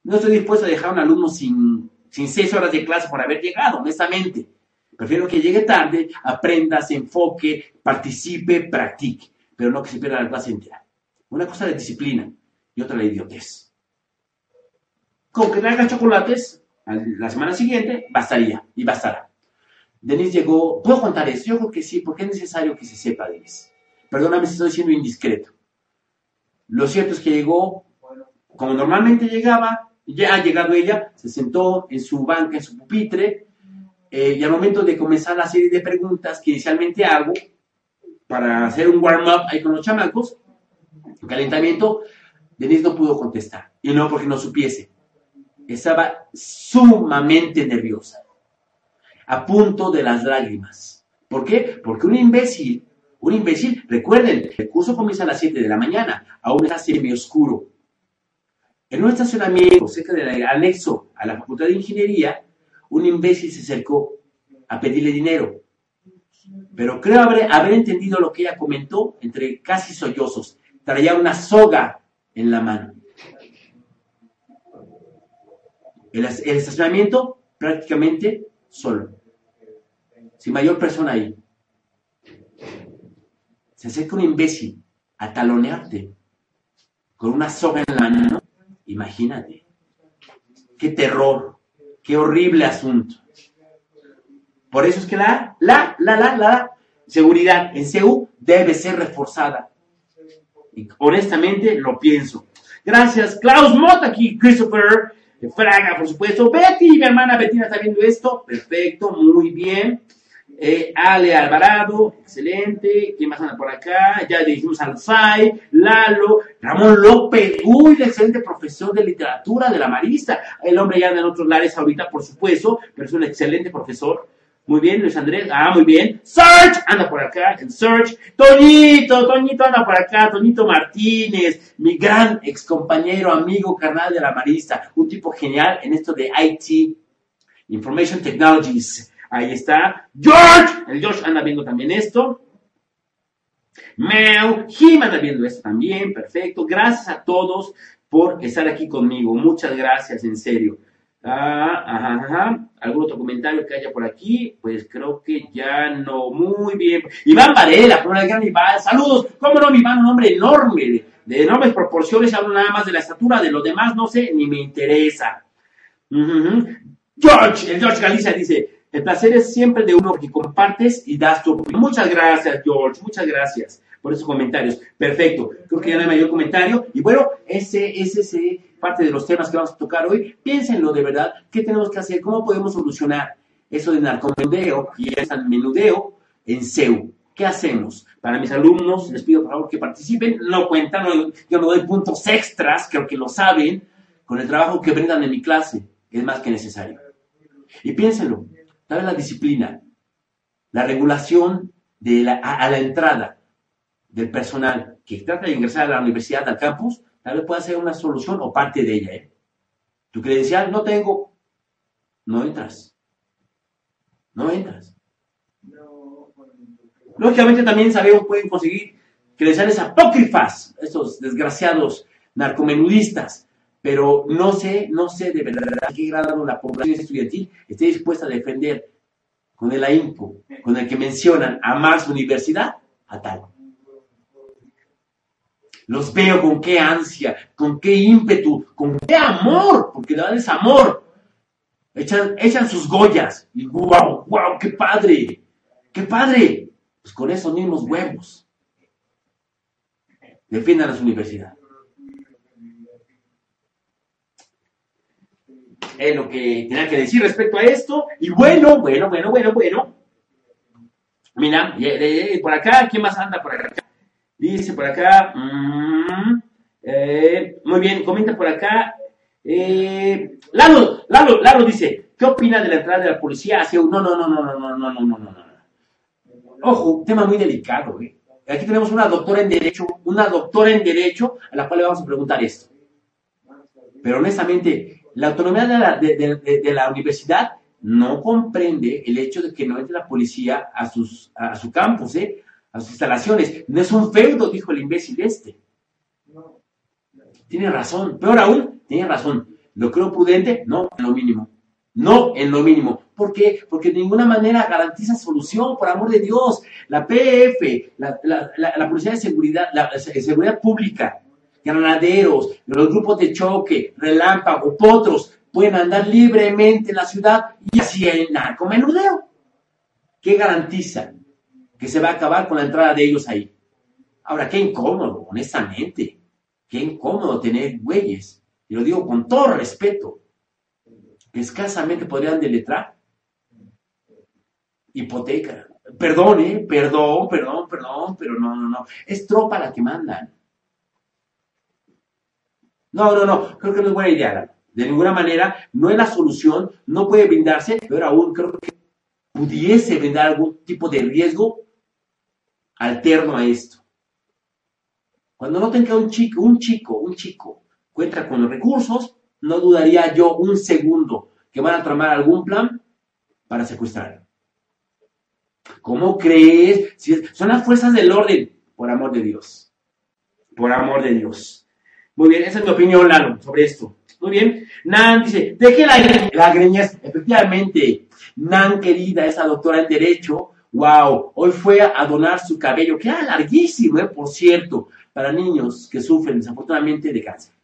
[SPEAKER 2] No estoy dispuesto a dejar a un alumno sin, sin seis horas de clase por haber llegado, honestamente. Prefiero que llegue tarde, aprenda, se enfoque, participe, practique, pero no que se pierda la clase entera. Una cosa de disciplina y otra de idiotez. Con que traiga chocolates la semana siguiente, bastaría y bastará. Denise llegó, ¿puedo contar eso? Yo creo que sí, porque es necesario que se sepa, Denise. Perdóname si estoy siendo indiscreto. Lo cierto es que llegó, como normalmente llegaba, ya ha llegado ella, se sentó en su banca, en su pupitre, eh, y al momento de comenzar la serie de preguntas que inicialmente hago, para hacer un warm-up ahí con los chamacos, un calentamiento, Denise no pudo contestar. Y no porque no supiese. Estaba sumamente nerviosa, a punto de las lágrimas. ¿Por qué? Porque un imbécil, un imbécil, recuerden, el curso comienza a las 7 de la mañana, aún está semi oscuro. En un estacionamiento cerca del anexo a la Facultad de Ingeniería, un imbécil se acercó a pedirle dinero. Pero creo haber, haber entendido lo que ella comentó entre casi sollozos. Traía una soga en la mano. el, el estacionamiento prácticamente solo. Sin mayor persona ahí. Se acerca un imbécil a talonearte con una soga en la mano. Imagínate. Qué terror. Qué horrible asunto. Por eso es que la, la, la, la, la seguridad en CEU debe ser reforzada. Y honestamente lo pienso. Gracias, Klaus Mott aquí, Christopher Fraga, por supuesto. Betty, mi hermana Bettina está viendo esto. Perfecto, muy bien. Eh, Ale Alvarado, excelente. ¿Quién más anda por acá? Ya dijimos al FAI, Lalo, Ramón López, uy, excelente profesor de literatura de la Marista. El hombre ya anda en otros lares ahorita, por supuesto, pero es un excelente profesor. Muy bien, Luis Andrés. Ah, muy bien. Search anda por acá, en Search. Toñito, Toñito anda por acá. Toñito Martínez, mi gran ex compañero, amigo, carnal de la Marista. Un tipo genial en esto de IT, Information Technologies. Ahí está. George, el George anda viendo también esto. Mel, Jim anda viendo esto también. Perfecto. Gracias a todos por estar aquí conmigo. Muchas gracias, en serio. Ah, ajá, ajá. ¿Algún otro comentario que haya por aquí? Pues creo que ya no. Muy bien. Iván Varela, por el gran Iván. Saludos. ¿Cómo no, Iván? Un hombre enorme, de, enormes proporciones. Hablo nada más de la estatura, de lo demás no sé, ni me interesa. George, el George Galicia dice, el placer es siempre de uno que compartes y das tu opinión. Muchas gracias, George. Muchas gracias por esos comentarios. Perfecto. Creo que ya no hay mayor comentario. Y bueno, ese es ese parte de los temas que vamos a tocar hoy. Piénsenlo de verdad. ¿Qué tenemos que hacer? ¿Cómo podemos solucionar eso de narcomenudeo y ese menudeo en CEU? ¿Qué hacemos? Para mis alumnos, les pido por favor que participen. No cuentan, yo no doy puntos extras, creo que lo saben, con el trabajo que brindan en mi clase. Es más que necesario. Y piénsenlo, tal vez la disciplina, la regulación de la, a, la entrada del personal que trata de ingresar a la universidad, al campus, tal vez pueda ser una solución o parte de ella. ¿eh? Tu credencial no tengo, no entras. No entras. Lógicamente también sabemos pueden conseguir credenciales apócrifas, estos desgraciados narcomenudistas, pero no sé, no sé de verdad qué grado la población estudiantil esté dispuesta a defender con el ahínco, con el que mencionan a más universidad, a tal. Los veo con qué ansia, con qué ímpetu, con qué amor, porque verdad es amor. Echan, echan sus goyas y wow, wow, qué padre, qué padre. Pues con esos mismos huevos. Defiendan a su universidad. es lo que tenía que decir respecto a esto. Y bueno, bueno, bueno, bueno, bueno. Mira, por acá, ¿quién más anda por acá? Dice por acá, mm, eh, muy bien, comenta por acá. Eh, Lalo, Lalo, Lalo dice, ¿qué opina de la entrada de la policía hacia. No, no, no, no, no, no, no, no, no, no. Ojo, tema muy delicado, ¿eh? Aquí tenemos una doctora en Derecho, una doctora en Derecho a la cual le vamos a preguntar esto. Pero honestamente, la autonomía de la, universidad no comprende el hecho de que no entre la policía a, sus, a, su campus, ¿eh? A sus instalaciones. No es un feudo, dijo el imbécil este. Tiene razón. Peor aún, tiene razón. Lo creo prudente, no en lo mínimo. No en lo mínimo. ¿Por qué? Porque de ninguna manera garantiza solución, por amor de Dios. La PF, la, la Policía de Seguridad, la Seguridad Pública, granaderos, los grupos de choque, relámpago, potros, pueden andar libremente en la ciudad y así hay narcomenudeo. ¿Qué garantiza que se va a acabar con la entrada de ellos ahí? Ahora, qué incómodo, honestamente. Qué incómodo tener güeyes, y lo digo con todo respeto, que escasamente podrían deletrar hipoteca. Perdón, ¿eh? Perdón, perdón, perdón, pero no, no, no. Es tropa la que mandan. No, no, no, creo que no es buena idea. De ninguna manera, no es la solución, no puede brindarse, pero aún creo que pudiese brindar algún tipo de riesgo alterno a esto. Cuando noten que un chico, un chico, un chico cuenta con los recursos, no dudaría yo un segundo que van a tramar algún plan para secuestrar. ¿Cómo crees? son las fuerzas del orden, por amor de Dios. Por amor de Dios. Muy bien, esa es mi opinión, Lalo, sobre esto. Muy bien. Nan dice, deje la, la greñas. Efectivamente, Nan querida, esa doctora en Derecho, wow, hoy fue a donar su cabello, que era larguísimo, ¿eh? por cierto, para niños que sufren desafortunadamente de cáncer.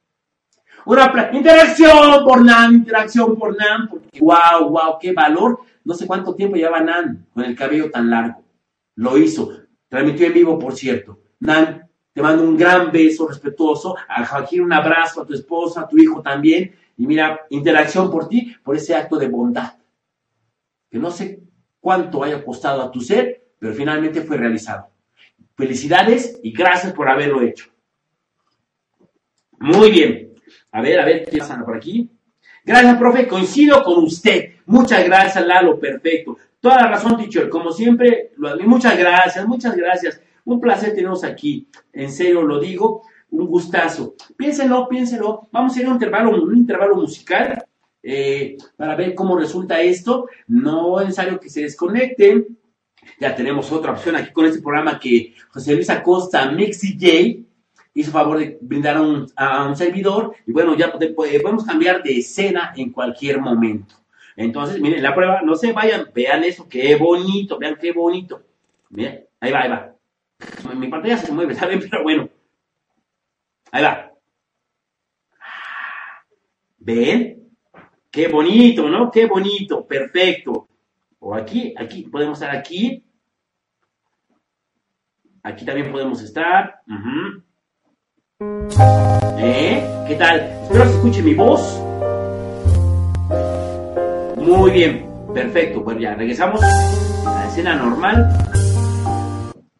[SPEAKER 2] Una interacción por Nan, interacción por Nan, porque wow, wow, qué valor. No sé cuánto tiempo lleva Nan con el cabello tan largo. Lo hizo. Transmitió en vivo, por cierto. Nan, te mando un gran beso respetuoso. A Joaquín un abrazo, a tu esposa, a tu hijo también. Y mira, interacción por ti, por ese acto de bondad. Que no sé cuánto haya costado a tu ser, pero finalmente fue realizado. Felicidades y gracias por haberlo hecho. Muy bien. A ver, a ver, ¿qué pasa por aquí? Gracias, profe. Coincido con usted. Muchas gracias, Lalo. Perfecto. Toda la razón, teacher. Como siempre, muchas gracias, muchas gracias. Un placer tenernos aquí. En serio lo digo. Un gustazo. Piénselo, piénselo. Vamos a ir a un intervalo, un intervalo musical eh, para ver cómo resulta esto. No es necesario que se desconecten. Ya tenemos otra opción aquí con este programa que José Luis Acosta, Mixi J, hizo favor de brindar a un, servidor y bueno, ya podemos cambiar de escena en cualquier momento. Entonces, miren, la prueba, no se vayan, vean eso, qué bonito, vean qué bonito. Miren, ahí va, ahí va. Mi pantalla se mueve, (laughs) ¿saben? Pero bueno. Ahí va. ¿Ven? Qué bonito, ¿no? Qué bonito, perfecto. O aquí, aquí, podemos estar aquí. Aquí también podemos estar. ¿Eh? ¿Qué tal? Espero que se escuche mi voz. Muy bien, perfecto. Bueno, ya regresamos a la escena normal.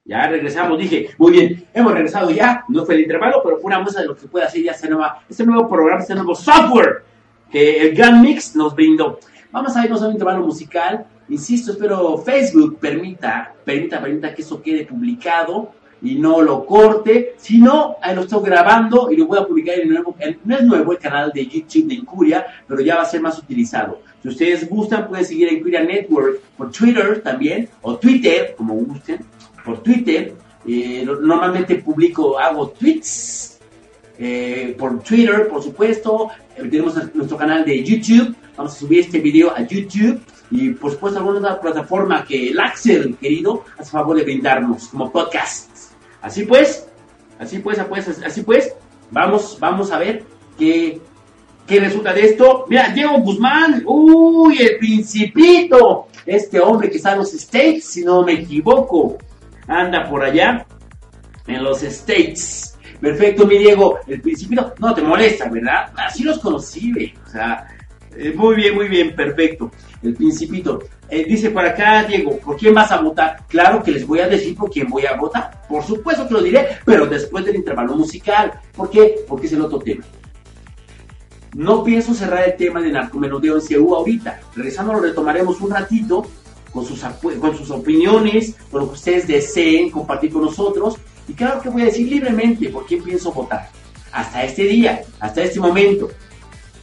[SPEAKER 2] Ya regresamos, dije, muy bien, hemos regresado ya, no fue el intervalo, pero fue una muestra de lo que puede hacer ya este, nueva, este nuevo programa, este nuevo software el Grand Mix nos brindó. Vamos a irnos a un intervalo musical. Insisto, espero Facebook permita, permita, permita que eso quede publicado y no lo corte, sino ahí lo estoy grabando y lo voy a publicar en el nuevo, no es nuevo el canal de YouTube de Incuria, pero ya va a ser más utilizado. Si ustedes gustan, pueden seguir a Incuria Network por Twitter también, o Twitter, como gusten, por Twitter. Eh, normalmente publico, hago tweets eh, por Twitter, por supuesto. Eh, tenemos nuestro canal de YouTube. Vamos a subir este video a YouTube. Y por supuesto, alguna otra plataforma que el Axel, querido, hace favor de brindarnos como podcast. Así pues, así pues, así pues, vamos, vamos a ver qué, qué resulta de esto. Mira, Diego Guzmán, uy, el principito, este hombre que está en los States, si no me equivoco, anda por allá en los States. Perfecto, mi Diego, el principito, no te molesta, ¿verdad? Así los conocí, o sea, eh, muy bien, muy bien, perfecto. El principito. Eh, dice por acá, Diego, ¿por quién vas a votar? Claro que les voy a decir por quién voy a votar. Por supuesto que lo diré, pero después del intervalo musical. ¿Por qué? Porque es el otro tema. No pienso cerrar el tema de narcomenudeo en CEU ahorita. Regresando lo retomaremos un ratito con sus, con sus opiniones, con lo que ustedes deseen compartir con nosotros. Y claro que voy a decir libremente por quién pienso votar. Hasta este día, hasta este momento.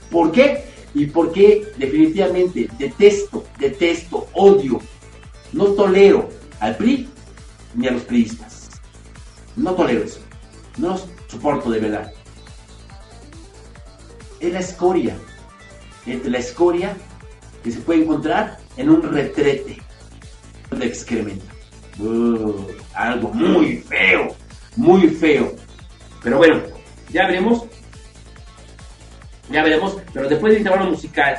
[SPEAKER 2] ¿Por qué? y por qué definitivamente detesto, detesto, odio, no tolero al PRI ni a los priistas. No tolero eso. No los soporto de verdad. Es la escoria. Es la escoria que se puede encontrar en un retrete de excremento. Algo muy feo, muy feo. Pero bueno, ya veremos ya veremos, pero después del intervalo musical,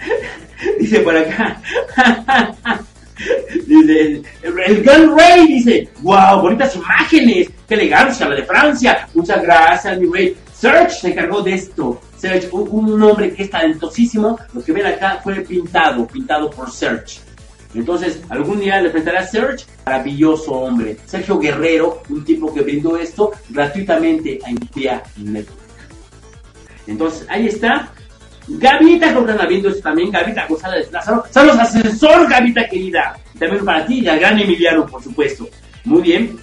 [SPEAKER 2] (laughs) dice por acá, (laughs) dice, el Gun Ray dice, wow, bonitas imágenes, qué elegancia, la de Francia, muchas gracias, mi rey. Serge se encargó de esto. Serge, un, hombre que es talentosísimo, lo que ven acá fue pintado, pintado por Serge. Entonces, algún día le a Serge, maravilloso hombre. Sergio Guerrero, un tipo que brindó esto gratuitamente a India Network. Entonces, ahí está. Gavita, que están viendo esto también, Gavita González Lázaro. Saludos, asesor, Gavita querida. También para ti y al gran Emiliano, por supuesto. Muy bien.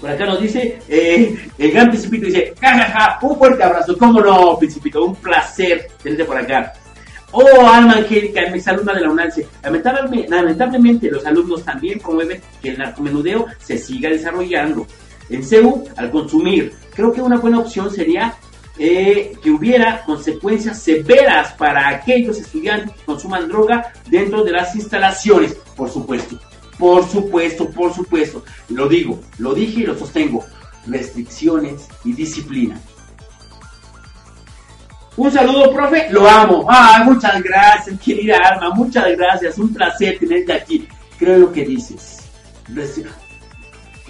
[SPEAKER 2] Por acá nos dice, eh, el gran Principito dice, jajaja, un fuerte abrazo. ¿Cómo no, Principito? Un placer tenerte por acá. Oh, Alma Angélica, mis alumna de la UNALCE. Lamentablemente, lamentablemente, los alumnos también promueven que el narcomenudeo se siga desarrollando. En CEU, al consumir, creo que una buena opción sería eh, que hubiera consecuencias severas para aquellos estudiantes que consuman droga dentro de las instalaciones, por supuesto. Por supuesto, por supuesto. Lo digo, lo dije y lo sostengo. Restricciones y disciplina. Un saludo, profe, lo amo. Ah, muchas gracias, querida Alma, muchas gracias. Un placer tenerte aquí. Creo lo que dices.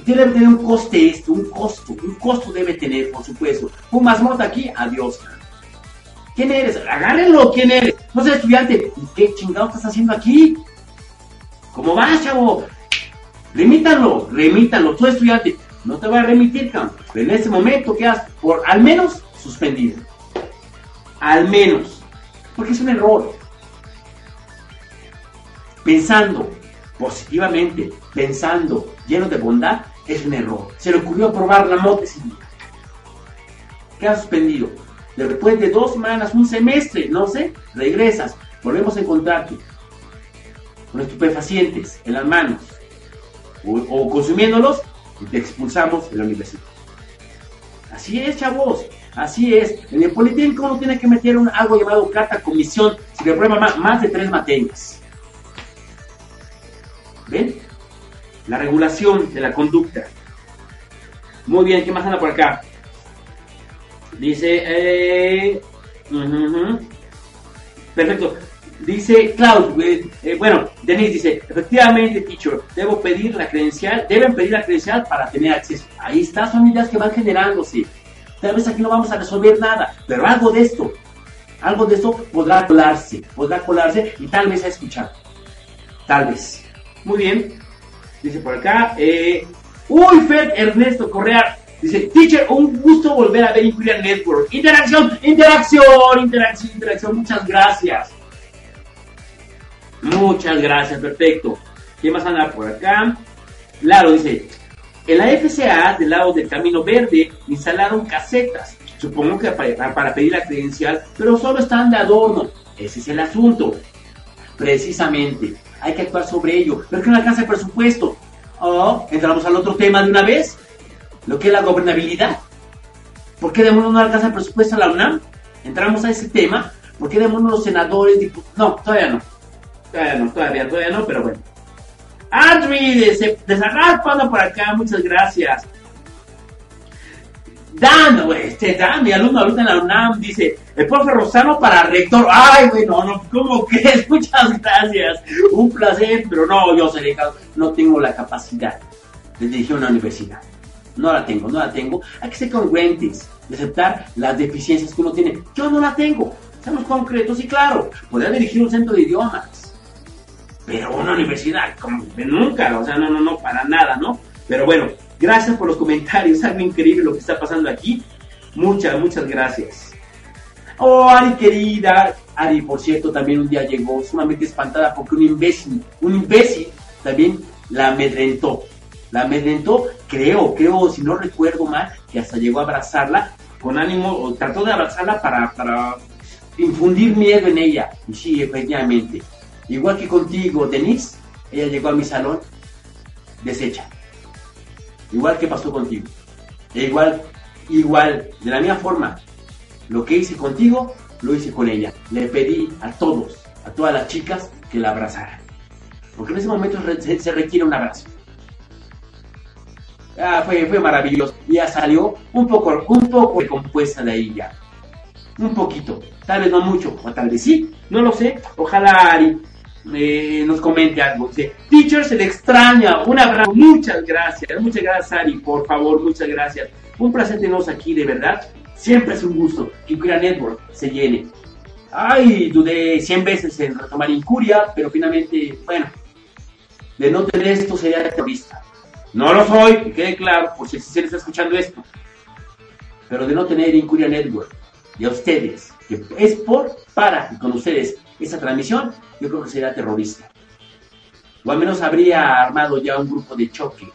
[SPEAKER 2] Debe tener un coste esto, un costo, un costo debe tener, por supuesto. Fumas mota aquí, adiós. ¿Quién eres? Agárrenlo, ¿quién eres? No soy estudiante. ¿Qué chingado estás haciendo aquí? ¿Cómo vas, chavo? Remítalo, remítalo. Tú estudiante, no te voy a remitir, cabrón. Pero en ese momento quedas por al menos suspendido. Al menos. Porque es un error. Pensando positivamente, pensando lleno de bondad, es un error. Se le ocurrió probar la moto sin Queda suspendido. Después de dos semanas, un semestre, no sé, regresas. Volvemos a encontrarte con estupefacientes en las manos o, consumiéndolos y te expulsamos de la universidad. Así es, chavos. Así es. En el Politécnico uno tiene que meter un, algo llamado carta comisión si le prueba más, de tres materias. ¿Ven? La regulación de la conducta. Muy bien, ¿qué más anda por acá? Dice, eh, perfecto. Dice Klaus, eh, eh, bueno, Denise dice, efectivamente, teacher, debo pedir la credencial, deben pedir la credencial para tener acceso. Ahí está, son ideas que van generándose. Tal vez aquí no vamos a resolver nada, pero algo de esto, algo de esto podrá colarse, podrá colarse y tal vez a escuchar. Tal vez. Muy bien. Dice por acá, eh, uy, Fed Ernesto Correa, dice, teacher, un gusto volver a ver Inquiry Network. Interacción, interacción, interacción, interacción, muchas gracias. Muchas gracias, perfecto. ¿Quién más anda por acá? Claro, dice, en la FCA, del lado del Camino Verde, instalaron casetas, supongo que para, para pedir la credencial, pero solo están de adorno. Ese es el asunto. Precisamente, hay que actuar sobre ello, pero que no alcanza el presupuesto. Oh, entramos al otro tema de una vez, lo que es la gobernabilidad. ¿Por qué demonios no alcanza el presupuesto a la UNAM? Entramos a ese tema. ¿Por qué demonios los senadores, diputados? No, todavía no. Todavía no, todavía, todavía no, pero bueno. Adri de, de por acá, muchas gracias. Dan, este Dan, mi alumno ahorita en la UNAM, dice, el profe Rosano para rector. Ay, güey, no, no, ¿cómo (laughs) crees? Muchas gracias. Un placer, pero no, yo sé, no tengo la capacidad de dirigir una universidad. No la tengo, no la tengo. Hay que ser congruentes, de aceptar las deficiencias que uno tiene. Yo no la tengo. Seamos concretos y claro, podría dirigir un centro de idiomas pero una universidad, como nunca, o sea, no, no, no, para nada, ¿no? Pero bueno, gracias por los comentarios, (laughs) algo increíble lo que está pasando aquí. Muchas, muchas gracias. Oh, Ari querida, Ari, por cierto, también un día llegó sumamente espantada porque un imbécil, un imbécil también la amedrentó. La amedrentó, creo, creo, si no recuerdo mal, que hasta llegó a abrazarla con ánimo, o trató de abrazarla para, para infundir miedo en ella. Sí, efectivamente, Igual que contigo, Denise, ella llegó a mi salón deshecha. Igual que pasó contigo. E igual, igual, de la misma forma, lo que hice contigo, lo hice con ella. Le pedí a todos, a todas las chicas, que la abrazaran. Porque en ese momento se requiere un abrazo. Ah, fue, fue maravilloso. Ya salió un poco, un poco compuesta de ahí ya. Un poquito. Tal vez no mucho, o tal vez sí. No lo sé. Ojalá eh, nos comente algo. Dice, teacher se le extraña, un abrazo, muchas gracias, muchas gracias Ari, por favor, muchas gracias. Un placer tenernos aquí, de verdad. Siempre es un gusto que Incuria Network se llene. Ay, dudé 100 veces en retomar Incuria, pero finalmente, bueno, de no tener esto sería terrorista. No lo soy, que quede claro, por si se está escuchando esto. Pero de no tener Incuria Network y a ustedes, que es por, para y con ustedes esa transmisión, yo creo que sería terrorista. O al menos habría armado ya un grupo de choque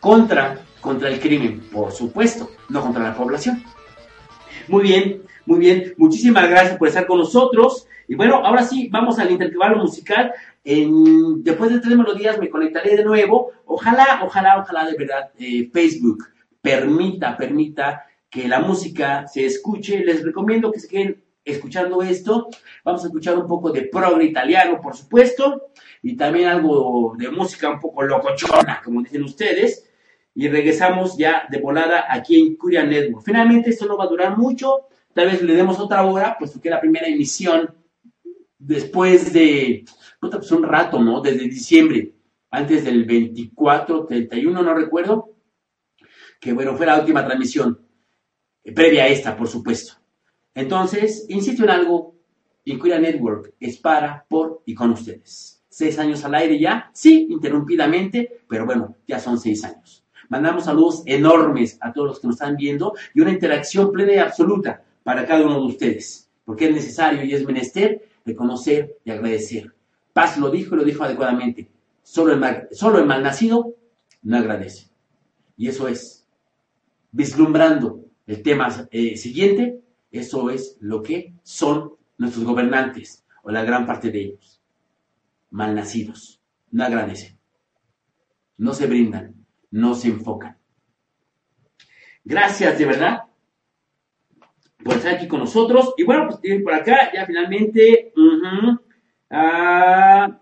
[SPEAKER 2] contra, contra el crimen, por supuesto, no contra la población. Muy bien, muy bien. Muchísimas gracias por estar con nosotros. Y bueno, ahora sí, vamos al intervalo musical. Después de tres melodías me conectaré de nuevo. Ojalá, ojalá, ojalá de verdad eh, Facebook permita, permita que la música se escuche, les recomiendo que se queden escuchando esto. Vamos a escuchar un poco de progre italiano, por supuesto, y también algo de música un poco locochona, como dicen ustedes. Y regresamos ya de volada aquí en Curia Network. Finalmente, esto no va a durar mucho. Tal vez le demos otra hora, puesto que la primera emisión después de pues un rato, ¿no? Desde diciembre, antes del 24, 31, no recuerdo, que bueno, fue la última transmisión, eh, previa a esta, por supuesto. Entonces, insisto en algo, Incuria Network es para, por y con ustedes. Seis años al aire ya, sí, interrumpidamente, pero bueno, ya son seis años. Mandamos saludos enormes a todos los que nos están viendo y una interacción plena y absoluta para cada uno de ustedes, porque es necesario y es menester reconocer y agradecer. Paz lo dijo y lo dijo adecuadamente. Solo el, mal, solo el malnacido no agradece. Y eso es, vislumbrando el tema eh, siguiente, eso es lo que son nuestros gobernantes, o la gran parte de ellos. Malnacidos, no agradecen, no se brindan, no se enfocan. Gracias de verdad por estar aquí con nosotros. Y bueno, pues por acá ya finalmente. Uh,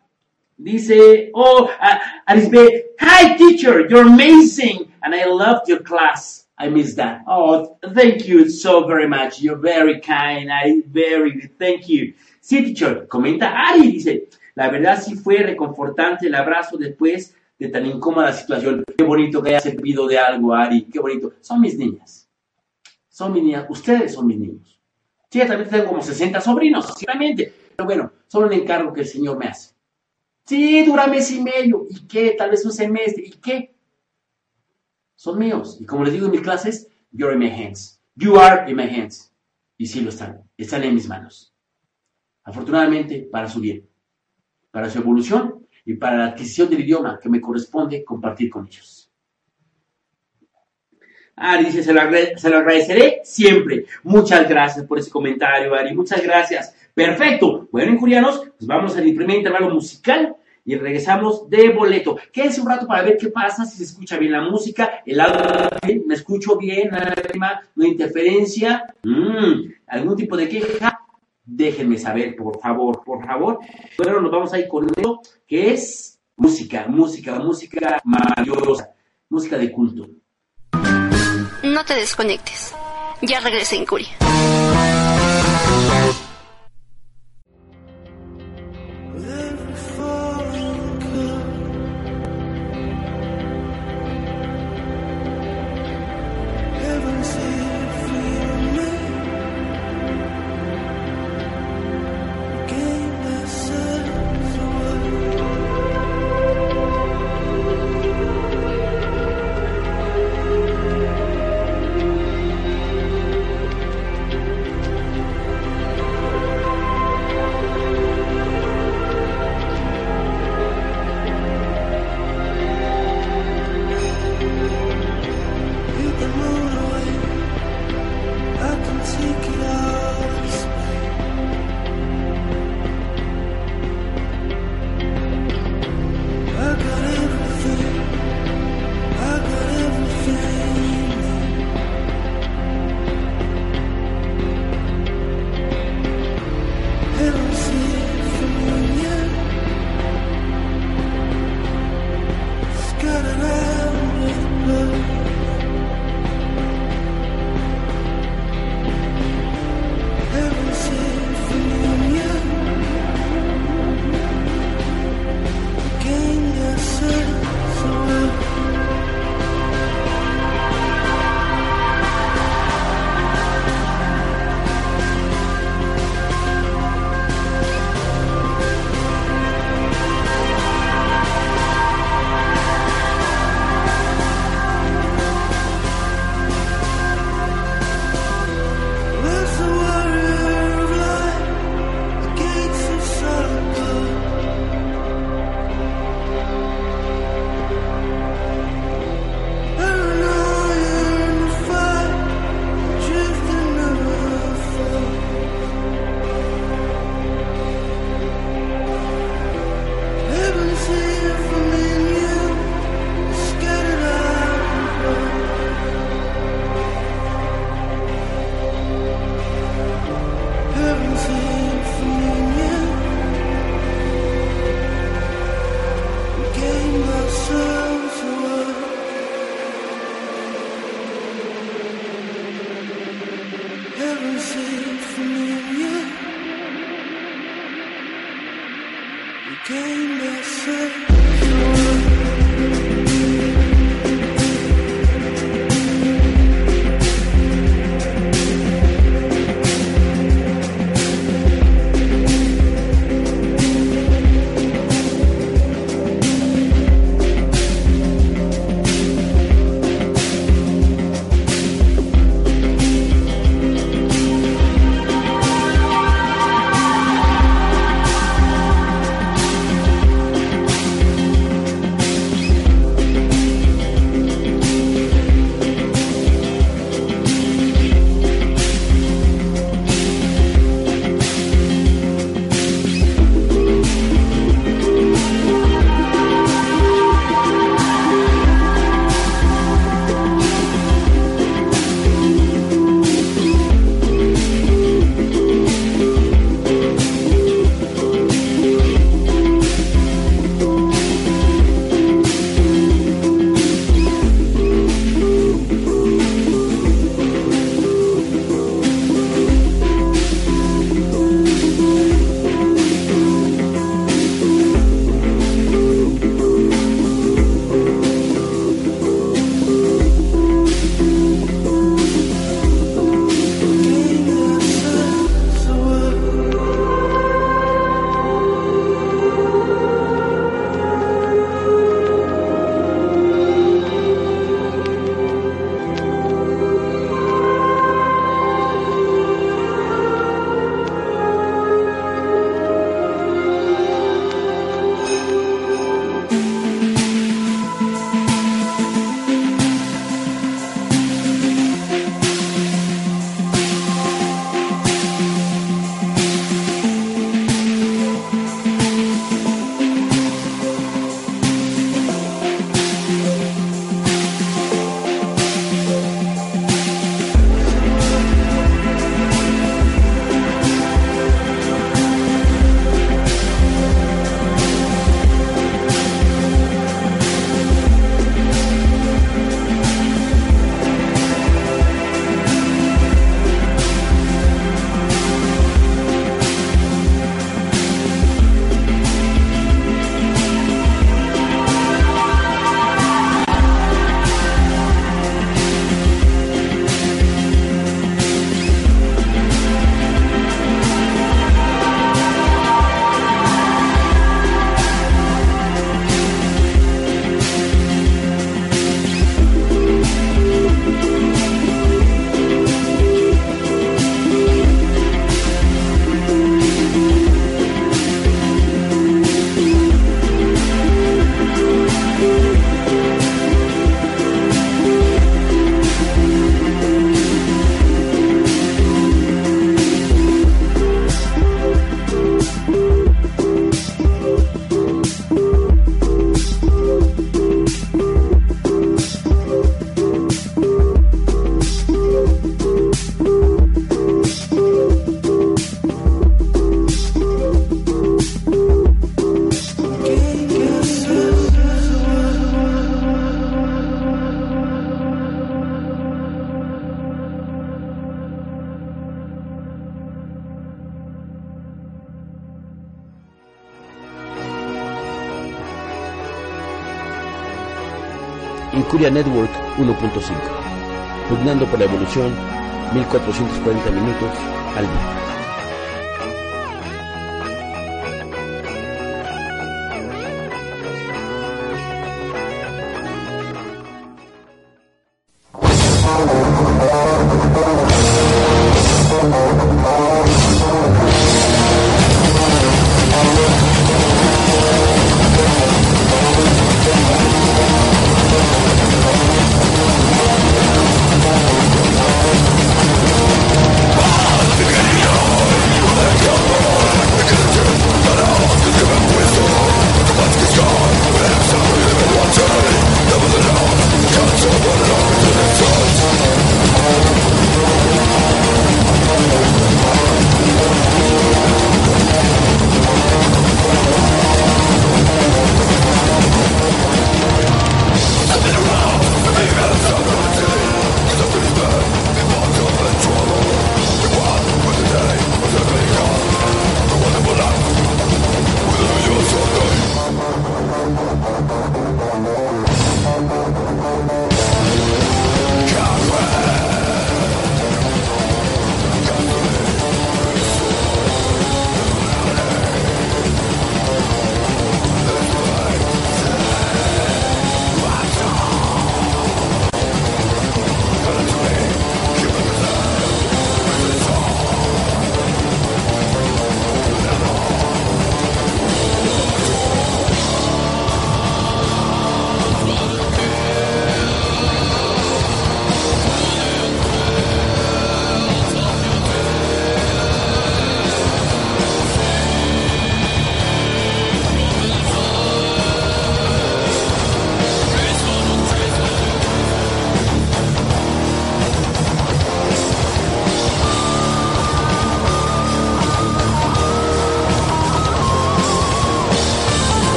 [SPEAKER 2] dice, oh, uh, Arisbe, hi teacher, you're amazing, and I loved your class. I miss that. Oh, thank you so very much. You're very kind. I very thank you. Sí, teacher, comenta Ari, dice, la verdad sí fue reconfortante el abrazo después de tan incómoda situación. Qué bonito que haya servido de algo, Ari. Qué bonito. Son mis niñas. Son mis niñas. Ustedes son mis niños. Sí, también tengo como 60 sobrinos, sinceramente. Pero bueno, solo un encargo que el Señor me hace. Sí, dura mes y medio. ¿Y qué? Tal vez un semestre. ¿Y qué? Son míos. Y como les digo en mis clases, you're in my hands. You are in my hands. Y sí lo están. Están en mis manos. Afortunadamente, para su bien. Para su evolución y para la adquisición del idioma que me corresponde compartir con ellos. Ari dice, se lo, agradeceré siempre. Muchas gracias por ese comentario, Ari. Muchas gracias. Perfecto. Bueno, incurianos, pues vamos al primer intervalo musical y regresamos de boleto. Quédense un rato para ver qué pasa, si se escucha bien la música, el audio, me escucho bien, no hay interferencia, mm, algún tipo de queja, déjenme saber, por favor, por favor. Bueno, nos vamos a ir con esto, que es música, música, música maravillosa, música de culto.
[SPEAKER 3] No te desconectes. Ya regresé en Curia.
[SPEAKER 2] Incuria Network 1.5. Pugnando por la evolución, 1440 minutos al día.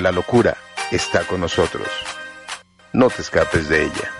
[SPEAKER 4] La locura está con nosotros. No te escapes de ella.